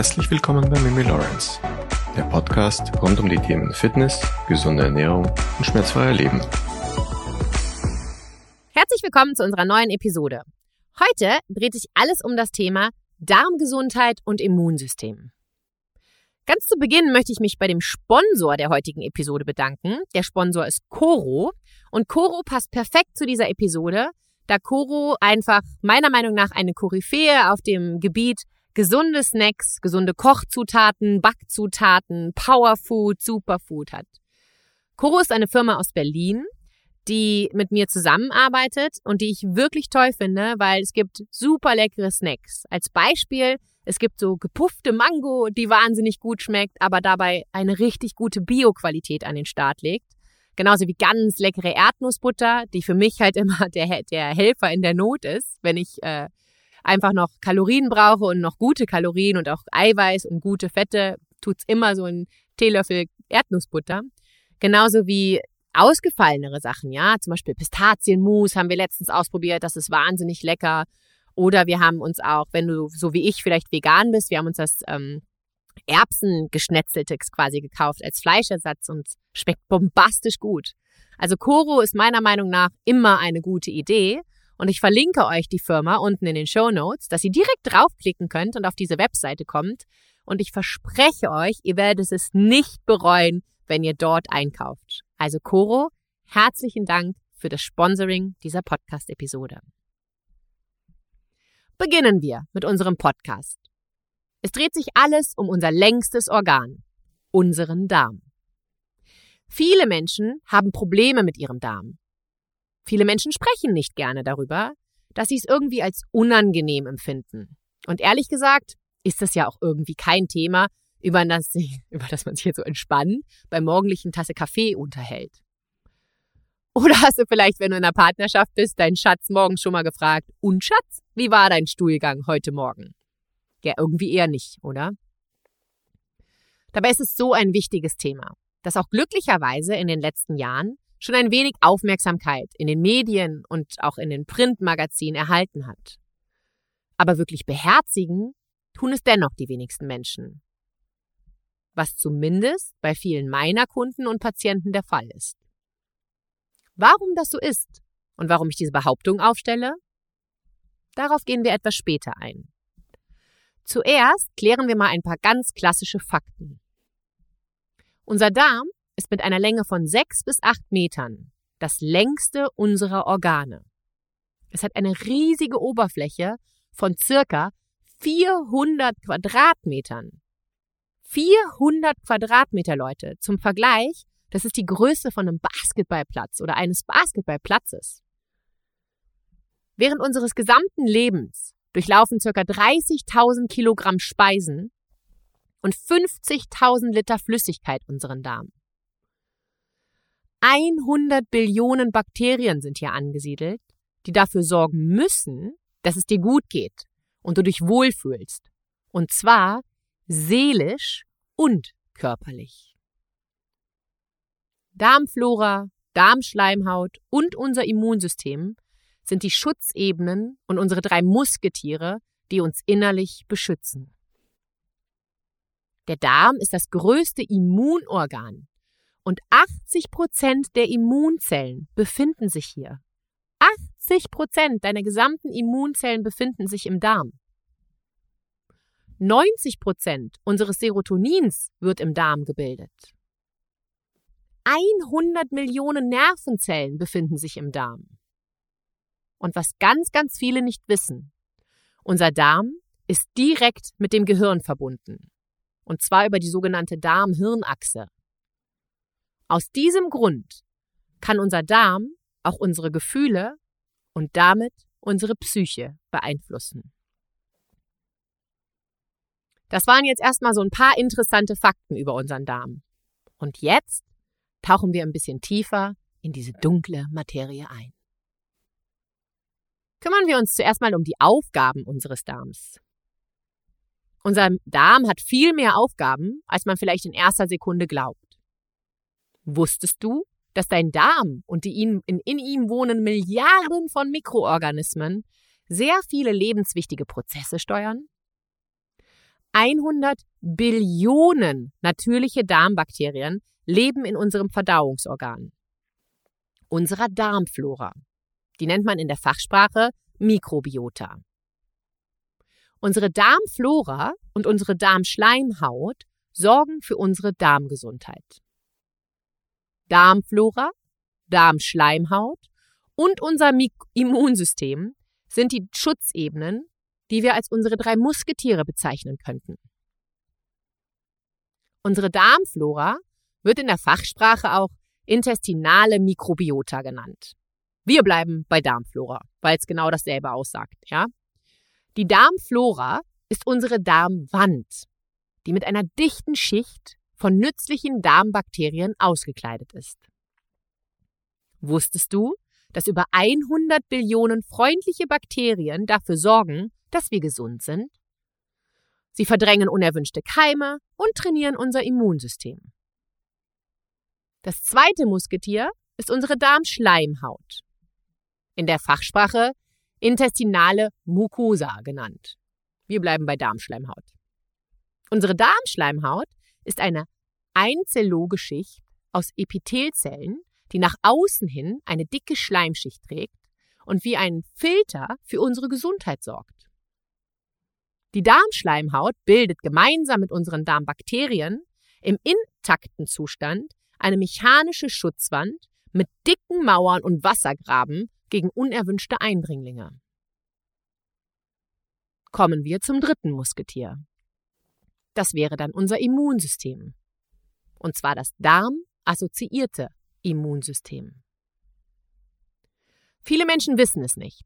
Herzlich willkommen bei Mimi Lawrence, der Podcast rund um die Themen Fitness, gesunde Ernährung und schmerzfreier Leben. Herzlich willkommen zu unserer neuen Episode. Heute dreht sich alles um das Thema Darmgesundheit und Immunsystem. Ganz zu Beginn möchte ich mich bei dem Sponsor der heutigen Episode bedanken. Der Sponsor ist Coro und Coro passt perfekt zu dieser Episode, da Coro einfach meiner Meinung nach eine Koryphäe auf dem Gebiet gesunde Snacks, gesunde Kochzutaten, Backzutaten, Powerfood, Superfood hat. Coro ist eine Firma aus Berlin, die mit mir zusammenarbeitet und die ich wirklich toll finde, weil es gibt super leckere Snacks. Als Beispiel, es gibt so gepuffte Mango, die wahnsinnig gut schmeckt, aber dabei eine richtig gute Bio-Qualität an den Start legt. Genauso wie ganz leckere Erdnussbutter, die für mich halt immer der, der Helfer in der Not ist, wenn ich äh, einfach noch Kalorien brauche und noch gute Kalorien und auch Eiweiß und gute Fette, tut's immer so ein Teelöffel Erdnussbutter. Genauso wie ausgefallenere Sachen, ja, zum Beispiel Pistazienmus haben wir letztens ausprobiert, das ist wahnsinnig lecker. Oder wir haben uns auch, wenn du so wie ich vielleicht vegan bist, wir haben uns das ähm, Erbsengeschnetzeltes quasi gekauft als Fleischersatz und schmeckt bombastisch gut. Also Koro ist meiner Meinung nach immer eine gute Idee. Und ich verlinke euch die Firma unten in den Show Notes, dass ihr direkt draufklicken könnt und auf diese Webseite kommt. Und ich verspreche euch, ihr werdet es nicht bereuen, wenn ihr dort einkauft. Also Coro, herzlichen Dank für das Sponsoring dieser Podcast-Episode. Beginnen wir mit unserem Podcast. Es dreht sich alles um unser längstes Organ, unseren Darm. Viele Menschen haben Probleme mit ihrem Darm. Viele Menschen sprechen nicht gerne darüber, dass sie es irgendwie als unangenehm empfinden. Und ehrlich gesagt, ist das ja auch irgendwie kein Thema, über das, über das man sich jetzt so entspannen beim morgendlichen Tasse Kaffee unterhält. Oder hast du vielleicht, wenn du in einer Partnerschaft bist, deinen Schatz morgens schon mal gefragt, und Schatz, wie war dein Stuhlgang heute Morgen? Ja, irgendwie eher nicht, oder? Dabei ist es so ein wichtiges Thema, das auch glücklicherweise in den letzten Jahren schon ein wenig Aufmerksamkeit in den Medien und auch in den Printmagazinen erhalten hat. Aber wirklich beherzigen tun es dennoch die wenigsten Menschen. Was zumindest bei vielen meiner Kunden und Patienten der Fall ist. Warum das so ist und warum ich diese Behauptung aufstelle? Darauf gehen wir etwas später ein. Zuerst klären wir mal ein paar ganz klassische Fakten. Unser Darm ist mit einer Länge von sechs bis acht Metern das längste unserer Organe. Es hat eine riesige Oberfläche von circa 400 Quadratmetern. 400 Quadratmeter, Leute. Zum Vergleich, das ist die Größe von einem Basketballplatz oder eines Basketballplatzes. Während unseres gesamten Lebens durchlaufen circa 30.000 Kilogramm Speisen und 50.000 Liter Flüssigkeit unseren Darm. 100 Billionen Bakterien sind hier angesiedelt, die dafür sorgen müssen, dass es dir gut geht und du dich wohlfühlst. Und zwar seelisch und körperlich. Darmflora, Darmschleimhaut und unser Immunsystem sind die Schutzebenen und unsere drei Musketiere, die uns innerlich beschützen. Der Darm ist das größte Immunorgan und 80 Prozent der Immunzellen befinden sich hier. 80 Prozent deiner gesamten Immunzellen befinden sich im Darm. 90 Prozent unseres Serotonins wird im Darm gebildet. 100 Millionen Nervenzellen befinden sich im Darm. Und was ganz, ganz viele nicht wissen, unser Darm ist direkt mit dem Gehirn verbunden. Und zwar über die sogenannte Darm-Hirn-Achse. Aus diesem Grund kann unser Darm auch unsere Gefühle und damit unsere Psyche beeinflussen. Das waren jetzt erstmal so ein paar interessante Fakten über unseren Darm. Und jetzt tauchen wir ein bisschen tiefer in diese dunkle Materie ein. Kümmern wir uns zuerst mal um die Aufgaben unseres Darms. Unser Darm hat viel mehr Aufgaben, als man vielleicht in erster Sekunde glaubt. Wusstest du, dass dein Darm und die in, in, in ihm wohnen Milliarden von Mikroorganismen sehr viele lebenswichtige Prozesse steuern? 100 Billionen natürliche Darmbakterien leben in unserem Verdauungsorgan, unserer Darmflora. Die nennt man in der Fachsprache Mikrobiota. Unsere Darmflora und unsere Darmschleimhaut sorgen für unsere Darmgesundheit. Darmflora, Darmschleimhaut und unser Immunsystem sind die Schutzebenen, die wir als unsere drei Musketiere bezeichnen könnten. Unsere Darmflora wird in der Fachsprache auch intestinale Mikrobiota genannt. Wir bleiben bei Darmflora, weil es genau dasselbe aussagt, ja? Die Darmflora ist unsere Darmwand, die mit einer dichten Schicht von nützlichen Darmbakterien ausgekleidet ist. Wusstest du, dass über 100 Billionen freundliche Bakterien dafür sorgen, dass wir gesund sind? Sie verdrängen unerwünschte Keime und trainieren unser Immunsystem. Das zweite Musketier ist unsere Darmschleimhaut. In der Fachsprache intestinale Mucosa genannt. Wir bleiben bei Darmschleimhaut. Unsere Darmschleimhaut ist eine Einzellogeschicht aus Epithelzellen, die nach außen hin eine dicke Schleimschicht trägt und wie ein Filter für unsere Gesundheit sorgt. Die Darmschleimhaut bildet gemeinsam mit unseren Darmbakterien im intakten Zustand eine mechanische Schutzwand mit dicken Mauern und Wassergraben gegen unerwünschte Eindringlinge. Kommen wir zum dritten Musketier. Das wäre dann unser Immunsystem. Und zwar das darmassoziierte Immunsystem. Viele Menschen wissen es nicht,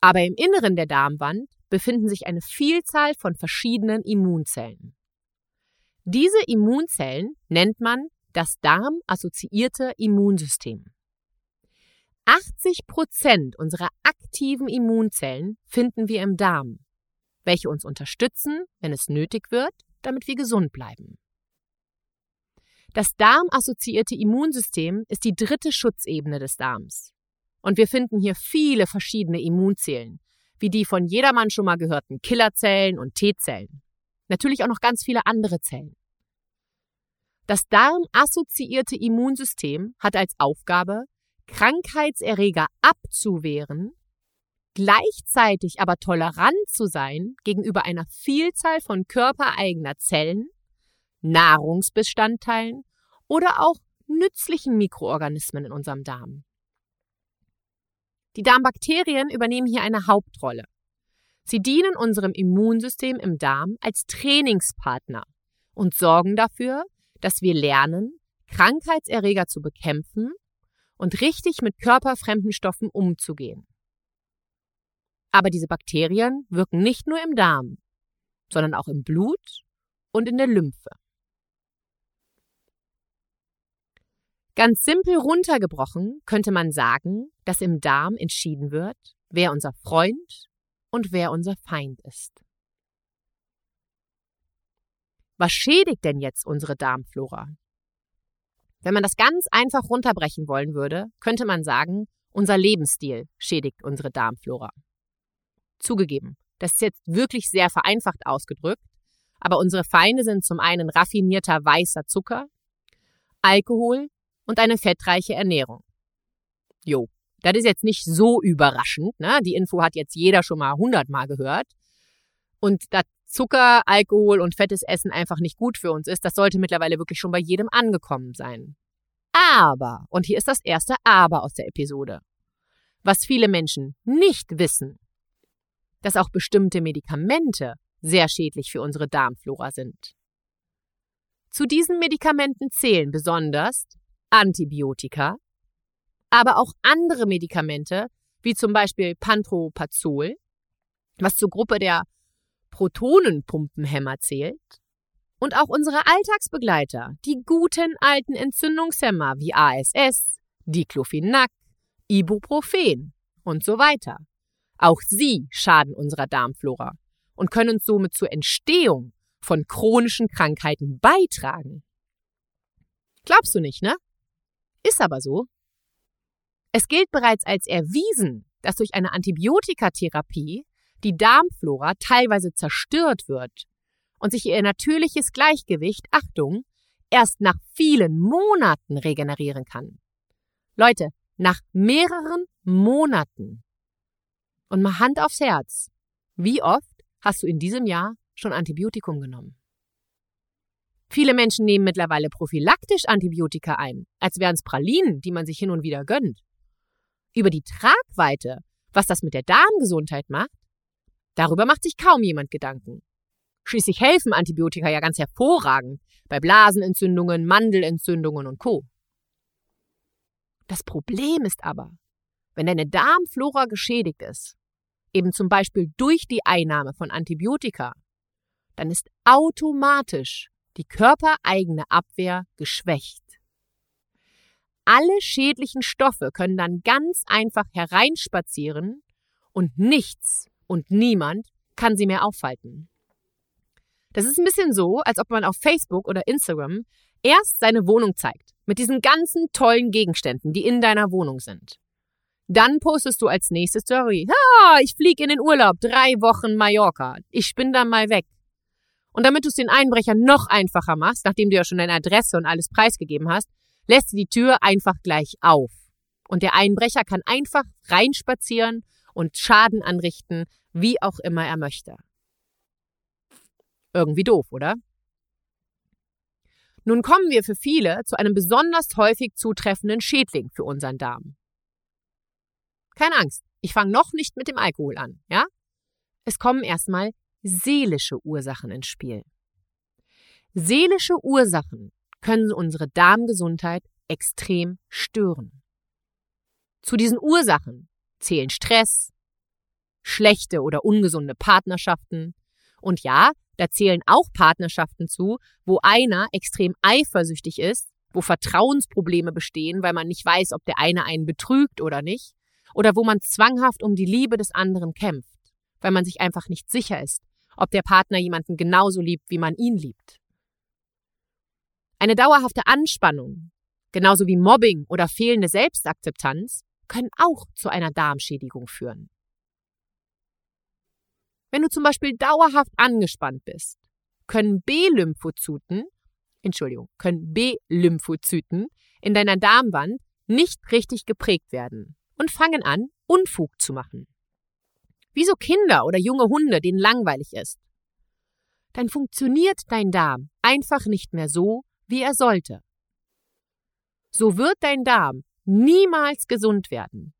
aber im Inneren der Darmwand befinden sich eine Vielzahl von verschiedenen Immunzellen. Diese Immunzellen nennt man das darmassoziierte Immunsystem. 80 Prozent unserer aktiven Immunzellen finden wir im Darm, welche uns unterstützen, wenn es nötig wird, damit wir gesund bleiben. Das darmassoziierte Immunsystem ist die dritte Schutzebene des Darms. Und wir finden hier viele verschiedene Immunzellen, wie die von jedermann schon mal gehörten Killerzellen und T-Zellen. Natürlich auch noch ganz viele andere Zellen. Das darmassoziierte Immunsystem hat als Aufgabe, Krankheitserreger abzuwehren, gleichzeitig aber tolerant zu sein gegenüber einer Vielzahl von körpereigener Zellen, Nahrungsbestandteilen oder auch nützlichen Mikroorganismen in unserem Darm. Die Darmbakterien übernehmen hier eine Hauptrolle. Sie dienen unserem Immunsystem im Darm als Trainingspartner und sorgen dafür, dass wir lernen, Krankheitserreger zu bekämpfen und richtig mit körperfremden Stoffen umzugehen. Aber diese Bakterien wirken nicht nur im Darm, sondern auch im Blut und in der Lymphe. Ganz simpel runtergebrochen könnte man sagen, dass im Darm entschieden wird, wer unser Freund und wer unser Feind ist. Was schädigt denn jetzt unsere Darmflora? Wenn man das ganz einfach runterbrechen wollen würde, könnte man sagen, unser Lebensstil schädigt unsere Darmflora. Zugegeben, das ist jetzt wirklich sehr vereinfacht ausgedrückt, aber unsere Feinde sind zum einen raffinierter weißer Zucker, Alkohol und eine fettreiche Ernährung. Jo, das ist jetzt nicht so überraschend, ne? Die Info hat jetzt jeder schon mal hundertmal gehört. Und dass Zucker, Alkohol und fettes Essen einfach nicht gut für uns ist, das sollte mittlerweile wirklich schon bei jedem angekommen sein. Aber, und hier ist das erste Aber aus der Episode. Was viele Menschen nicht wissen, dass auch bestimmte Medikamente sehr schädlich für unsere Darmflora sind. Zu diesen Medikamenten zählen besonders Antibiotika, aber auch andere Medikamente, wie zum Beispiel Pantoprazol, was zur Gruppe der Protonenpumpenhämmer zählt, und auch unsere Alltagsbegleiter, die guten alten Entzündungshemmer wie ASS, Diclofenac, Ibuprofen und so weiter. Auch sie schaden unserer Darmflora und können somit zur Entstehung von chronischen Krankheiten beitragen. Glaubst du nicht, ne? Ist aber so. Es gilt bereits als erwiesen, dass durch eine Antibiotikatherapie die Darmflora teilweise zerstört wird und sich ihr natürliches Gleichgewicht, Achtung, erst nach vielen Monaten regenerieren kann. Leute, nach mehreren Monaten. Und mal Hand aufs Herz. Wie oft hast du in diesem Jahr schon Antibiotikum genommen? Viele Menschen nehmen mittlerweile prophylaktisch Antibiotika ein, als wären es Pralinen, die man sich hin und wieder gönnt. Über die Tragweite, was das mit der Darmgesundheit macht, darüber macht sich kaum jemand Gedanken. Schließlich helfen Antibiotika ja ganz hervorragend bei Blasenentzündungen, Mandelentzündungen und Co. Das Problem ist aber, wenn deine Darmflora geschädigt ist, eben zum Beispiel durch die Einnahme von Antibiotika, dann ist automatisch die körpereigene Abwehr geschwächt. Alle schädlichen Stoffe können dann ganz einfach hereinspazieren und nichts und niemand kann sie mehr aufhalten. Das ist ein bisschen so, als ob man auf Facebook oder Instagram erst seine Wohnung zeigt, mit diesen ganzen tollen Gegenständen, die in deiner Wohnung sind. Dann postest du als nächste Story, ha, ich fliege in den Urlaub, drei Wochen Mallorca, ich bin dann mal weg. Und damit du es den Einbrechern noch einfacher machst, nachdem du ja schon deine Adresse und alles preisgegeben hast, lässt du die Tür einfach gleich auf. Und der Einbrecher kann einfach reinspazieren und Schaden anrichten, wie auch immer er möchte. Irgendwie doof, oder? Nun kommen wir für viele zu einem besonders häufig zutreffenden Schädling für unseren Darm. Keine Angst, ich fange noch nicht mit dem Alkohol an, ja? Es kommen erstmal seelische Ursachen ins Spiel. Seelische Ursachen können unsere Darmgesundheit extrem stören. Zu diesen Ursachen zählen Stress, schlechte oder ungesunde Partnerschaften und ja, da zählen auch Partnerschaften zu, wo einer extrem eifersüchtig ist, wo Vertrauensprobleme bestehen, weil man nicht weiß, ob der eine einen betrügt oder nicht, oder wo man zwanghaft um die Liebe des anderen kämpft, weil man sich einfach nicht sicher ist, ob der Partner jemanden genauso liebt, wie man ihn liebt. Eine dauerhafte Anspannung, genauso wie Mobbing oder fehlende Selbstakzeptanz, können auch zu einer Darmschädigung führen. Wenn du zum Beispiel dauerhaft angespannt bist, können B-Lymphozyten, Entschuldigung, können B-Lymphozyten in deiner Darmwand nicht richtig geprägt werden und fangen an, Unfug zu machen. Wie so Kinder oder junge Hunde, denen langweilig ist. Dann funktioniert dein Darm einfach nicht mehr so, wie er sollte. So wird dein Darm niemals gesund werden.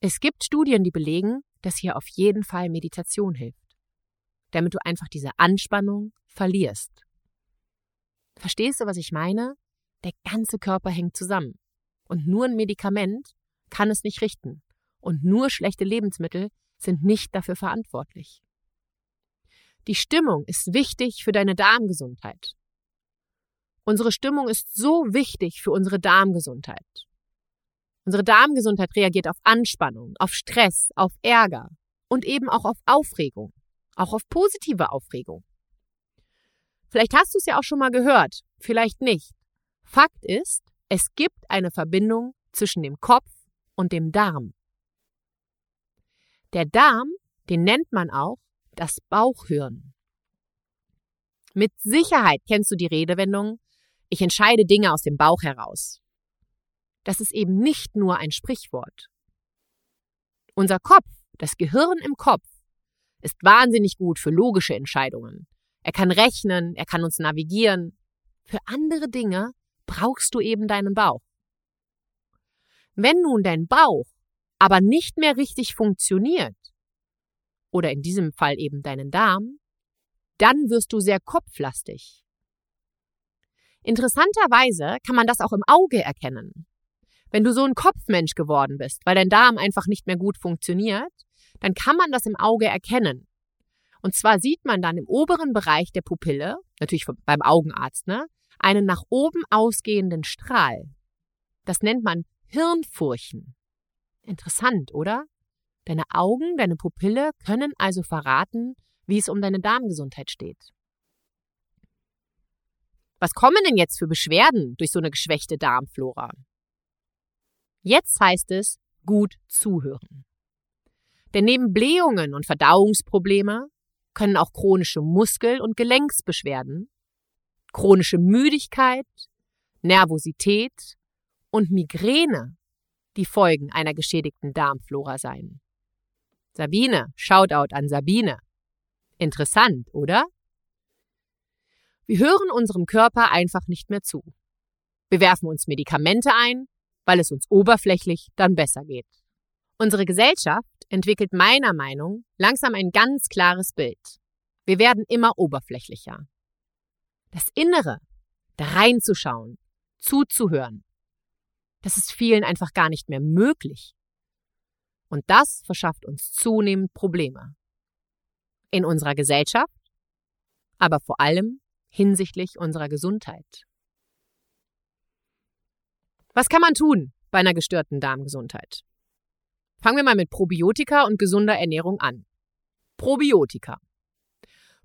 Es gibt Studien, die belegen, dass hier auf jeden Fall Meditation hilft, damit du einfach diese Anspannung verlierst. Verstehst du, was ich meine? Der ganze Körper hängt zusammen. Und nur ein Medikament kann es nicht richten und nur schlechte Lebensmittel sind nicht dafür verantwortlich. Die Stimmung ist wichtig für deine Darmgesundheit. Unsere Stimmung ist so wichtig für unsere Darmgesundheit. Unsere Darmgesundheit reagiert auf Anspannung, auf Stress, auf Ärger und eben auch auf Aufregung, auch auf positive Aufregung. Vielleicht hast du es ja auch schon mal gehört, vielleicht nicht. Fakt ist, es gibt eine Verbindung zwischen dem Kopf und dem Darm. Der Darm, den nennt man auch das Bauchhirn. Mit Sicherheit kennst du die Redewendung, ich entscheide Dinge aus dem Bauch heraus. Das ist eben nicht nur ein Sprichwort. Unser Kopf, das Gehirn im Kopf, ist wahnsinnig gut für logische Entscheidungen. Er kann rechnen, er kann uns navigieren. Für andere Dinge brauchst du eben deinen Bauch. Wenn nun dein Bauch aber nicht mehr richtig funktioniert, oder in diesem Fall eben deinen Darm, dann wirst du sehr kopflastig. Interessanterweise kann man das auch im Auge erkennen. Wenn du so ein Kopfmensch geworden bist, weil dein Darm einfach nicht mehr gut funktioniert, dann kann man das im Auge erkennen. Und zwar sieht man dann im oberen Bereich der Pupille, natürlich beim Augenarzt, ne, einen nach oben ausgehenden Strahl. Das nennt man Hirnfurchen. Interessant, oder? Deine Augen, deine Pupille können also verraten, wie es um deine Darmgesundheit steht. Was kommen denn jetzt für Beschwerden durch so eine geschwächte Darmflora? Jetzt heißt es gut zuhören. Denn neben Blähungen und Verdauungsprobleme können auch chronische Muskel- und Gelenksbeschwerden, chronische Müdigkeit, Nervosität und Migräne die Folgen einer geschädigten Darmflora sein. Sabine, Shoutout an Sabine. Interessant, oder? Wir hören unserem Körper einfach nicht mehr zu. Wir werfen uns Medikamente ein, weil es uns oberflächlich dann besser geht. Unsere Gesellschaft entwickelt meiner Meinung langsam ein ganz klares Bild. Wir werden immer oberflächlicher. Das Innere, da reinzuschauen, zuzuhören, das ist vielen einfach gar nicht mehr möglich. Und das verschafft uns zunehmend Probleme. In unserer Gesellschaft, aber vor allem hinsichtlich unserer Gesundheit. Was kann man tun bei einer gestörten Darmgesundheit? Fangen wir mal mit Probiotika und gesunder Ernährung an. Probiotika.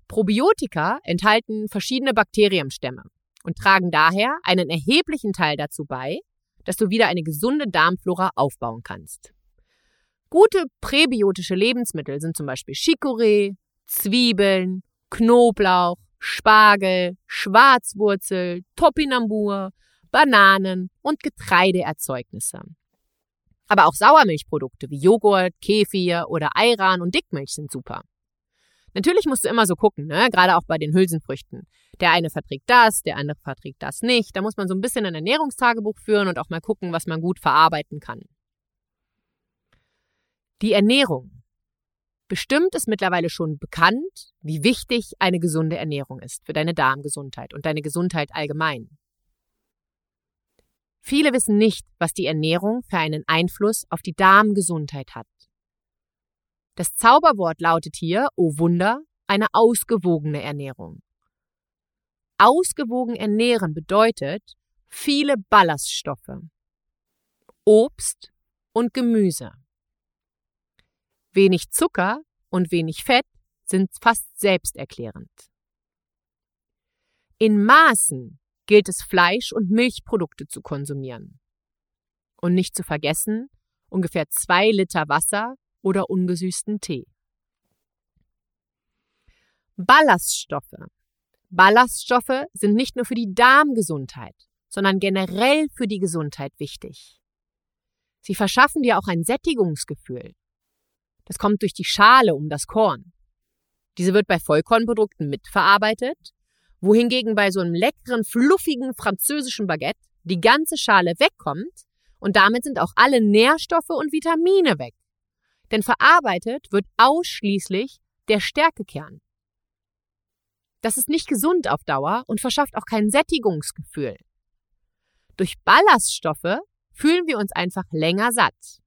Probiotika enthalten verschiedene Bakterienstämme und tragen daher einen erheblichen Teil dazu bei, dass du wieder eine gesunde Darmflora aufbauen kannst. Gute präbiotische Lebensmittel sind zum Beispiel Chicorée, Zwiebeln, Knoblauch, Spargel, Schwarzwurzel, Topinambur, Bananen und Getreideerzeugnisse. Aber auch Sauermilchprodukte wie Joghurt, Kefir oder Ayran und Dickmilch sind super. Natürlich musst du immer so gucken, ne? gerade auch bei den Hülsenfrüchten. Der eine verträgt das, der andere verträgt das nicht. Da muss man so ein bisschen ein Ernährungstagebuch führen und auch mal gucken, was man gut verarbeiten kann. Die Ernährung. Bestimmt ist mittlerweile schon bekannt, wie wichtig eine gesunde Ernährung ist für deine Darmgesundheit und deine Gesundheit allgemein. Viele wissen nicht, was die Ernährung für einen Einfluss auf die Darmgesundheit hat. Das Zauberwort lautet hier, oh Wunder, eine ausgewogene Ernährung. Ausgewogen ernähren bedeutet viele Ballaststoffe, Obst und Gemüse. Wenig Zucker und wenig Fett sind fast selbsterklärend. In Maßen gilt es Fleisch- und Milchprodukte zu konsumieren. Und nicht zu vergessen, ungefähr zwei Liter Wasser oder ungesüßten Tee. Ballaststoffe. Ballaststoffe sind nicht nur für die Darmgesundheit, sondern generell für die Gesundheit wichtig. Sie verschaffen dir auch ein Sättigungsgefühl. Das kommt durch die Schale um das Korn. Diese wird bei Vollkornprodukten mitverarbeitet, wohingegen bei so einem leckeren, fluffigen französischen Baguette die ganze Schale wegkommt und damit sind auch alle Nährstoffe und Vitamine weg denn verarbeitet wird ausschließlich der Stärkekern. Das ist nicht gesund auf Dauer und verschafft auch kein Sättigungsgefühl. Durch Ballaststoffe fühlen wir uns einfach länger satt.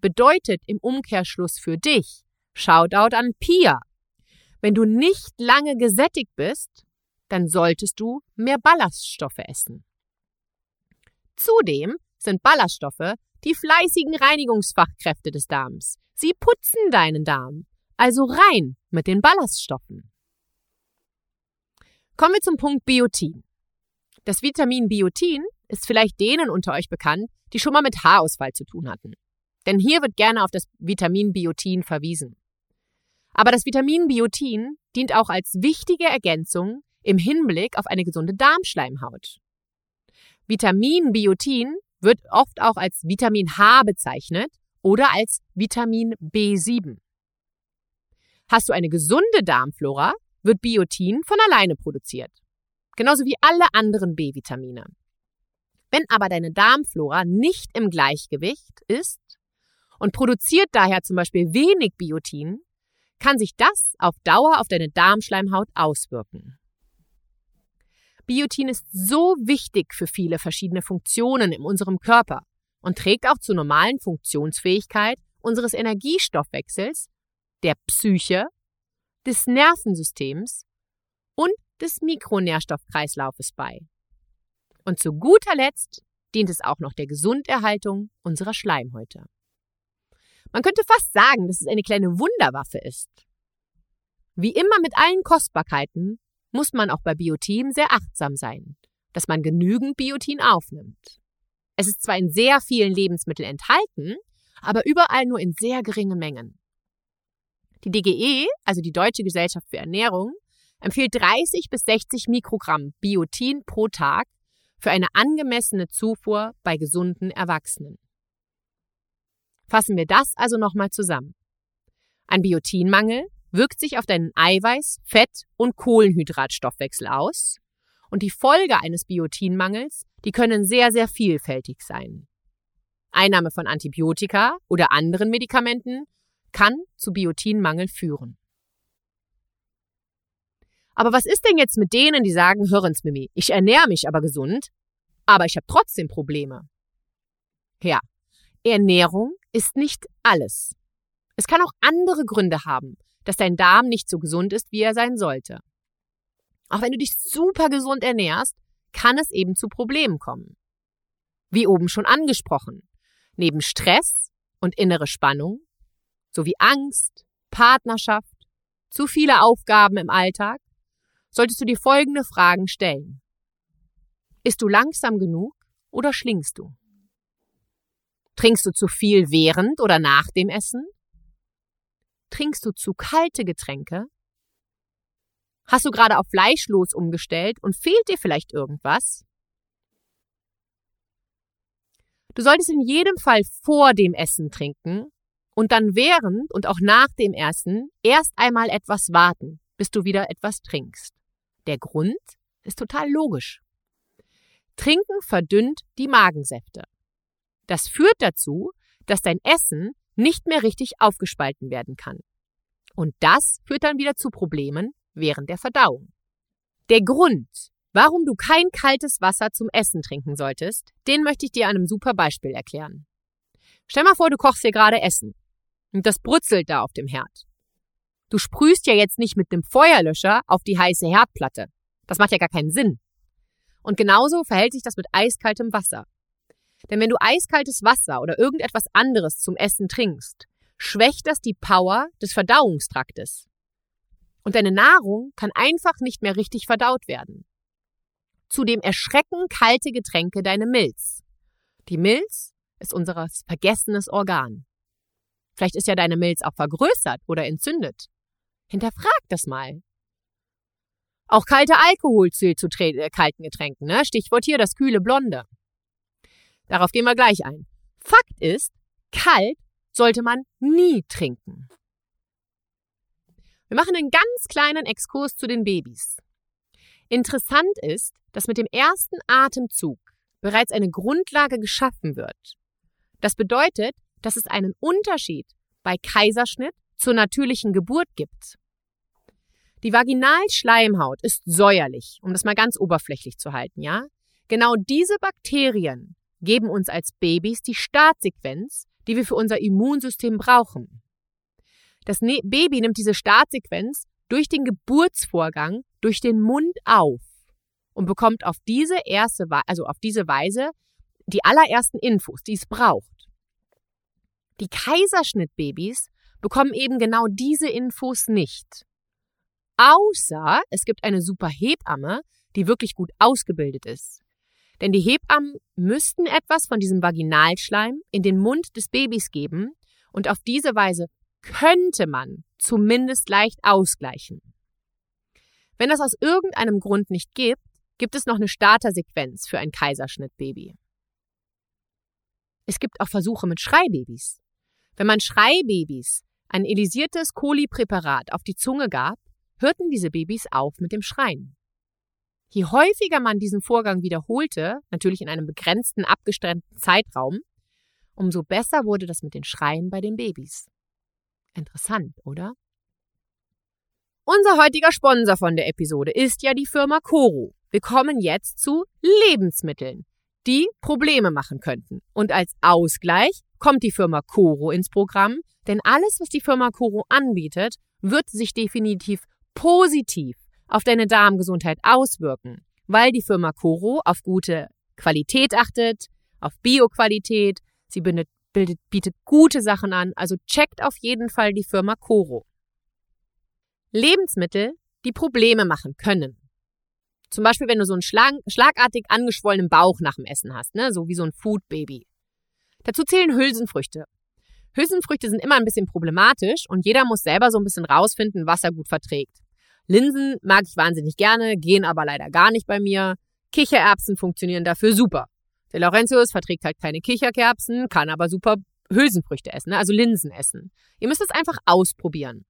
Bedeutet im Umkehrschluss für dich, Shoutout an Pia. Wenn du nicht lange gesättigt bist, dann solltest du mehr Ballaststoffe essen. Zudem sind Ballaststoffe die fleißigen Reinigungsfachkräfte des Darms. Sie putzen deinen Darm. Also rein mit den Ballaststoffen. Kommen wir zum Punkt Biotin. Das Vitamin Biotin ist vielleicht denen unter euch bekannt, die schon mal mit Haarausfall zu tun hatten. Denn hier wird gerne auf das Vitamin Biotin verwiesen. Aber das Vitamin Biotin dient auch als wichtige Ergänzung im Hinblick auf eine gesunde Darmschleimhaut. Vitamin Biotin wird oft auch als Vitamin H bezeichnet oder als Vitamin B7. Hast du eine gesunde Darmflora, wird Biotin von alleine produziert. Genauso wie alle anderen B-Vitamine. Wenn aber deine Darmflora nicht im Gleichgewicht ist und produziert daher zum Beispiel wenig Biotin, kann sich das auf Dauer auf deine Darmschleimhaut auswirken. Biotin ist so wichtig für viele verschiedene Funktionen in unserem Körper und trägt auch zur normalen Funktionsfähigkeit unseres Energiestoffwechsels, der Psyche, des Nervensystems und des Mikronährstoffkreislaufes bei. Und zu guter Letzt dient es auch noch der Gesunderhaltung unserer Schleimhäute. Man könnte fast sagen, dass es eine kleine Wunderwaffe ist. Wie immer mit allen Kostbarkeiten muss man auch bei Biotin sehr achtsam sein, dass man genügend Biotin aufnimmt. Es ist zwar in sehr vielen Lebensmitteln enthalten, aber überall nur in sehr geringen Mengen. Die DGE, also die Deutsche Gesellschaft für Ernährung, empfiehlt 30 bis 60 Mikrogramm Biotin pro Tag für eine angemessene Zufuhr bei gesunden Erwachsenen. Fassen wir das also nochmal zusammen. Ein Biotinmangel wirkt sich auf deinen Eiweiß-, Fett- und Kohlenhydratstoffwechsel aus und die Folge eines Biotinmangels, die können sehr, sehr vielfältig sein. Einnahme von Antibiotika oder anderen Medikamenten kann zu Biotinmangel führen. Aber was ist denn jetzt mit denen, die sagen, hören's Mimi, ich ernähre mich aber gesund, aber ich habe trotzdem Probleme? Ja, Ernährung ist nicht alles. Es kann auch andere Gründe haben, dass dein Darm nicht so gesund ist, wie er sein sollte. Auch wenn du dich super gesund ernährst, kann es eben zu Problemen kommen. Wie oben schon angesprochen, neben Stress und innere Spannung sowie Angst, Partnerschaft, zu viele Aufgaben im Alltag, solltest du dir folgende Fragen stellen. Ist du langsam genug oder schlingst du? Trinkst du zu viel während oder nach dem Essen? Trinkst du zu kalte Getränke? Hast du gerade auf fleischlos umgestellt und fehlt dir vielleicht irgendwas? Du solltest in jedem Fall vor dem Essen trinken und dann während und auch nach dem Essen erst einmal etwas warten, bis du wieder etwas trinkst. Der Grund ist total logisch. Trinken verdünnt die Magensäfte. Das führt dazu, dass dein Essen nicht mehr richtig aufgespalten werden kann. Und das führt dann wieder zu Problemen während der Verdauung. Der Grund, warum du kein kaltes Wasser zum Essen trinken solltest, den möchte ich dir an einem super Beispiel erklären. Stell mal vor, du kochst hier gerade Essen und das brutzelt da auf dem Herd. Du sprühst ja jetzt nicht mit dem Feuerlöscher auf die heiße Herdplatte. Das macht ja gar keinen Sinn. Und genauso verhält sich das mit eiskaltem Wasser. Denn wenn du eiskaltes Wasser oder irgendetwas anderes zum Essen trinkst, schwächt das die Power des Verdauungstraktes. Und deine Nahrung kann einfach nicht mehr richtig verdaut werden. Zudem erschrecken kalte Getränke deine Milz. Die Milz ist unser vergessenes Organ. Vielleicht ist ja deine Milz auch vergrößert oder entzündet. Hinterfrag das mal. Auch kalter Alkohol zählt zu äh, kalten Getränken, ne? Stichwort hier das kühle Blonde. Darauf gehen wir gleich ein. Fakt ist, kalt sollte man nie trinken. Wir machen einen ganz kleinen Exkurs zu den Babys. Interessant ist, dass mit dem ersten Atemzug bereits eine Grundlage geschaffen wird. Das bedeutet, dass es einen Unterschied bei Kaiserschnitt zur natürlichen Geburt gibt. Die Vaginalschleimhaut ist säuerlich, um das mal ganz oberflächlich zu halten, ja? Genau diese Bakterien geben uns als Babys die Startsequenz, die wir für unser Immunsystem brauchen. Das ne Baby nimmt diese Startsequenz durch den Geburtsvorgang durch den Mund auf und bekommt auf diese erste, also auf diese Weise die allerersten Infos, die es braucht. Die Kaiserschnittbabys bekommen eben genau diese Infos nicht. Außer es gibt eine super Hebamme, die wirklich gut ausgebildet ist. Denn die Hebammen müssten etwas von diesem Vaginalschleim in den Mund des Babys geben und auf diese Weise könnte man zumindest leicht ausgleichen. Wenn das aus irgendeinem Grund nicht gibt, gibt es noch eine Startersequenz für ein Kaiserschnittbaby. Es gibt auch Versuche mit Schreibabys. Wenn man Schreibabys ein elisiertes Kolipräparat auf die Zunge gab, hörten diese Babys auf mit dem Schreien. Je häufiger man diesen Vorgang wiederholte, natürlich in einem begrenzten, abgestrengten Zeitraum, umso besser wurde das mit den Schreien bei den Babys. Interessant, oder? Unser heutiger Sponsor von der Episode ist ja die Firma Koro. Wir kommen jetzt zu Lebensmitteln, die Probleme machen könnten. Und als Ausgleich kommt die Firma Koro ins Programm, denn alles, was die Firma Koro anbietet, wird sich definitiv positiv auf deine Darmgesundheit auswirken, weil die Firma Coro auf gute Qualität achtet, auf Bioqualität, sie bildet, bildet, bietet gute Sachen an, also checkt auf jeden Fall die Firma Coro. Lebensmittel, die Probleme machen können. Zum Beispiel, wenn du so einen schlag, schlagartig angeschwollenen Bauch nach dem Essen hast, ne? so wie so ein Food Baby. Dazu zählen Hülsenfrüchte. Hülsenfrüchte sind immer ein bisschen problematisch und jeder muss selber so ein bisschen rausfinden, was er gut verträgt. Linsen mag ich wahnsinnig gerne, gehen aber leider gar nicht bei mir. Kichererbsen funktionieren dafür super. Der Laurentius verträgt halt keine Kichererbsen, kann aber super Hülsenfrüchte essen, ne? also Linsen essen. Ihr müsst es einfach ausprobieren.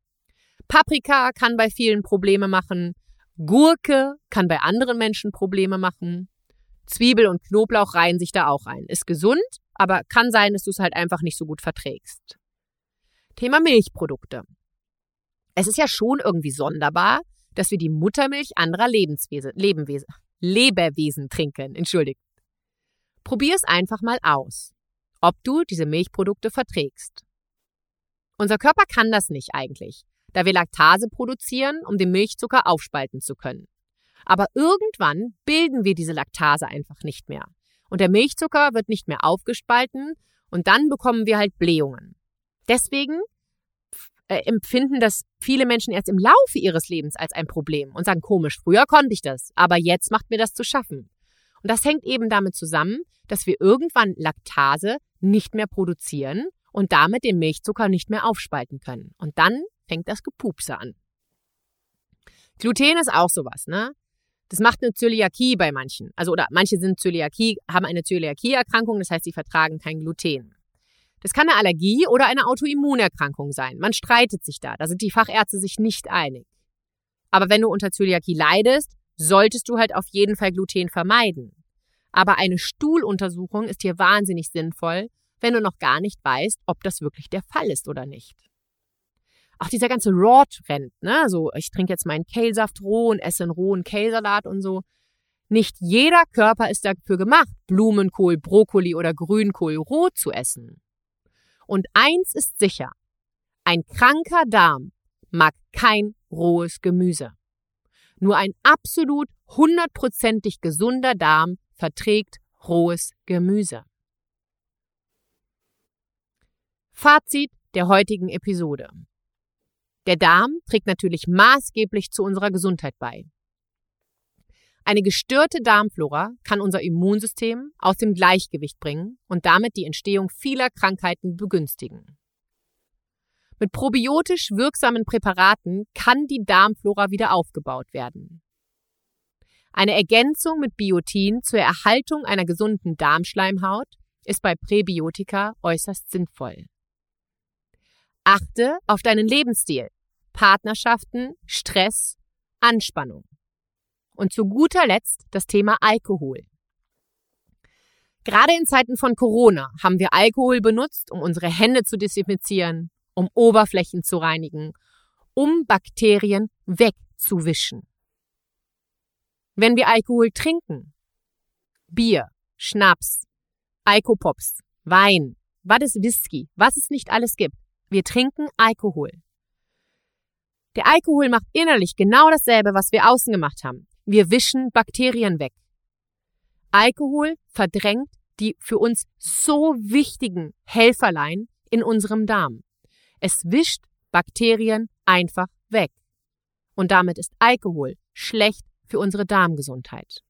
Paprika kann bei vielen Probleme machen. Gurke kann bei anderen Menschen Probleme machen. Zwiebel und Knoblauch reihen sich da auch ein. Ist gesund, aber kann sein, dass du es halt einfach nicht so gut verträgst. Thema Milchprodukte. Es ist ja schon irgendwie sonderbar, dass wir die Muttermilch anderer Lebenswesen, Lebenwesen, Lebewesen trinken. Entschuldigt. Probier es einfach mal aus, ob du diese Milchprodukte verträgst. Unser Körper kann das nicht eigentlich, da wir Laktase produzieren, um den Milchzucker aufspalten zu können. Aber irgendwann bilden wir diese Laktase einfach nicht mehr. Und der Milchzucker wird nicht mehr aufgespalten und dann bekommen wir halt Blähungen. Deswegen äh, empfinden das viele Menschen erst im Laufe ihres Lebens als ein Problem und sagen, komisch, früher konnte ich das, aber jetzt macht mir das zu schaffen. Und das hängt eben damit zusammen, dass wir irgendwann Laktase nicht mehr produzieren und damit den Milchzucker nicht mehr aufspalten können. Und dann fängt das Gepupse an. Gluten ist auch sowas, ne? Das macht eine Zöliakie bei manchen. Also, oder manche sind Zöliakie, haben eine Zöliakie-Erkrankung, das heißt, sie vertragen kein Gluten. Das kann eine Allergie oder eine Autoimmunerkrankung sein. Man streitet sich da. Da sind die Fachärzte sich nicht einig. Aber wenn du unter Zöliakie leidest, solltest du halt auf jeden Fall Gluten vermeiden. Aber eine Stuhluntersuchung ist hier wahnsinnig sinnvoll, wenn du noch gar nicht weißt, ob das wirklich der Fall ist oder nicht auch dieser ganze Raw-Trend, ne? So, ich trinke jetzt meinen Kalesaft roh und esse einen rohen Kalesalat und so. Nicht jeder Körper ist dafür gemacht, Blumenkohl, Brokkoli oder Grünkohl roh zu essen. Und eins ist sicher. Ein kranker Darm mag kein rohes Gemüse. Nur ein absolut hundertprozentig gesunder Darm verträgt rohes Gemüse. Fazit der heutigen Episode. Der Darm trägt natürlich maßgeblich zu unserer Gesundheit bei. Eine gestörte Darmflora kann unser Immunsystem aus dem Gleichgewicht bringen und damit die Entstehung vieler Krankheiten begünstigen. Mit probiotisch wirksamen Präparaten kann die Darmflora wieder aufgebaut werden. Eine Ergänzung mit Biotin zur Erhaltung einer gesunden Darmschleimhaut ist bei Präbiotika äußerst sinnvoll. Achte auf deinen Lebensstil. Partnerschaften, Stress, Anspannung. Und zu guter Letzt das Thema Alkohol. Gerade in Zeiten von Corona haben wir Alkohol benutzt, um unsere Hände zu desinfizieren, um Oberflächen zu reinigen, um Bakterien wegzuwischen. Wenn wir Alkohol trinken, Bier, Schnaps, Alkopops, Wein, was ist Whisky, was es nicht alles gibt, wir trinken Alkohol. Der Alkohol macht innerlich genau dasselbe, was wir außen gemacht haben. Wir wischen Bakterien weg. Alkohol verdrängt die für uns so wichtigen Helferlein in unserem Darm. Es wischt Bakterien einfach weg. Und damit ist Alkohol schlecht für unsere Darmgesundheit.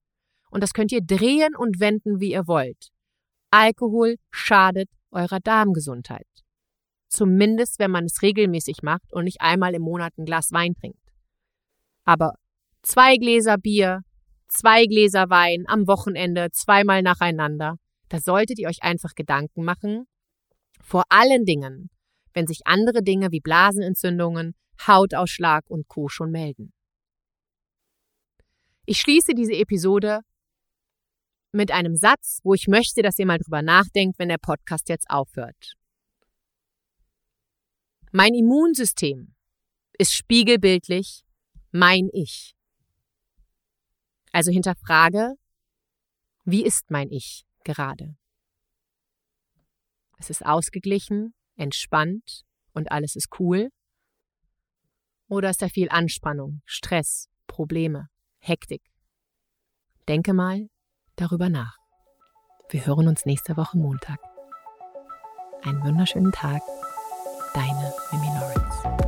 Und das könnt ihr drehen und wenden, wie ihr wollt. Alkohol schadet eurer Darmgesundheit. Zumindest, wenn man es regelmäßig macht und nicht einmal im Monat ein Glas Wein trinkt. Aber zwei Gläser Bier, zwei Gläser Wein am Wochenende, zweimal nacheinander, da solltet ihr euch einfach Gedanken machen. Vor allen Dingen, wenn sich andere Dinge wie Blasenentzündungen, Hautausschlag und Co. schon melden. Ich schließe diese Episode mit einem Satz, wo ich möchte, dass ihr mal drüber nachdenkt, wenn der Podcast jetzt aufhört. Mein Immunsystem ist spiegelbildlich mein Ich. Also hinterfrage, wie ist mein Ich gerade? Es ist ausgeglichen, entspannt und alles ist cool? Oder ist da viel Anspannung, Stress, Probleme, Hektik? Denke mal darüber nach. Wir hören uns nächste Woche Montag. Einen wunderschönen Tag. Deine Mimi Lawrence.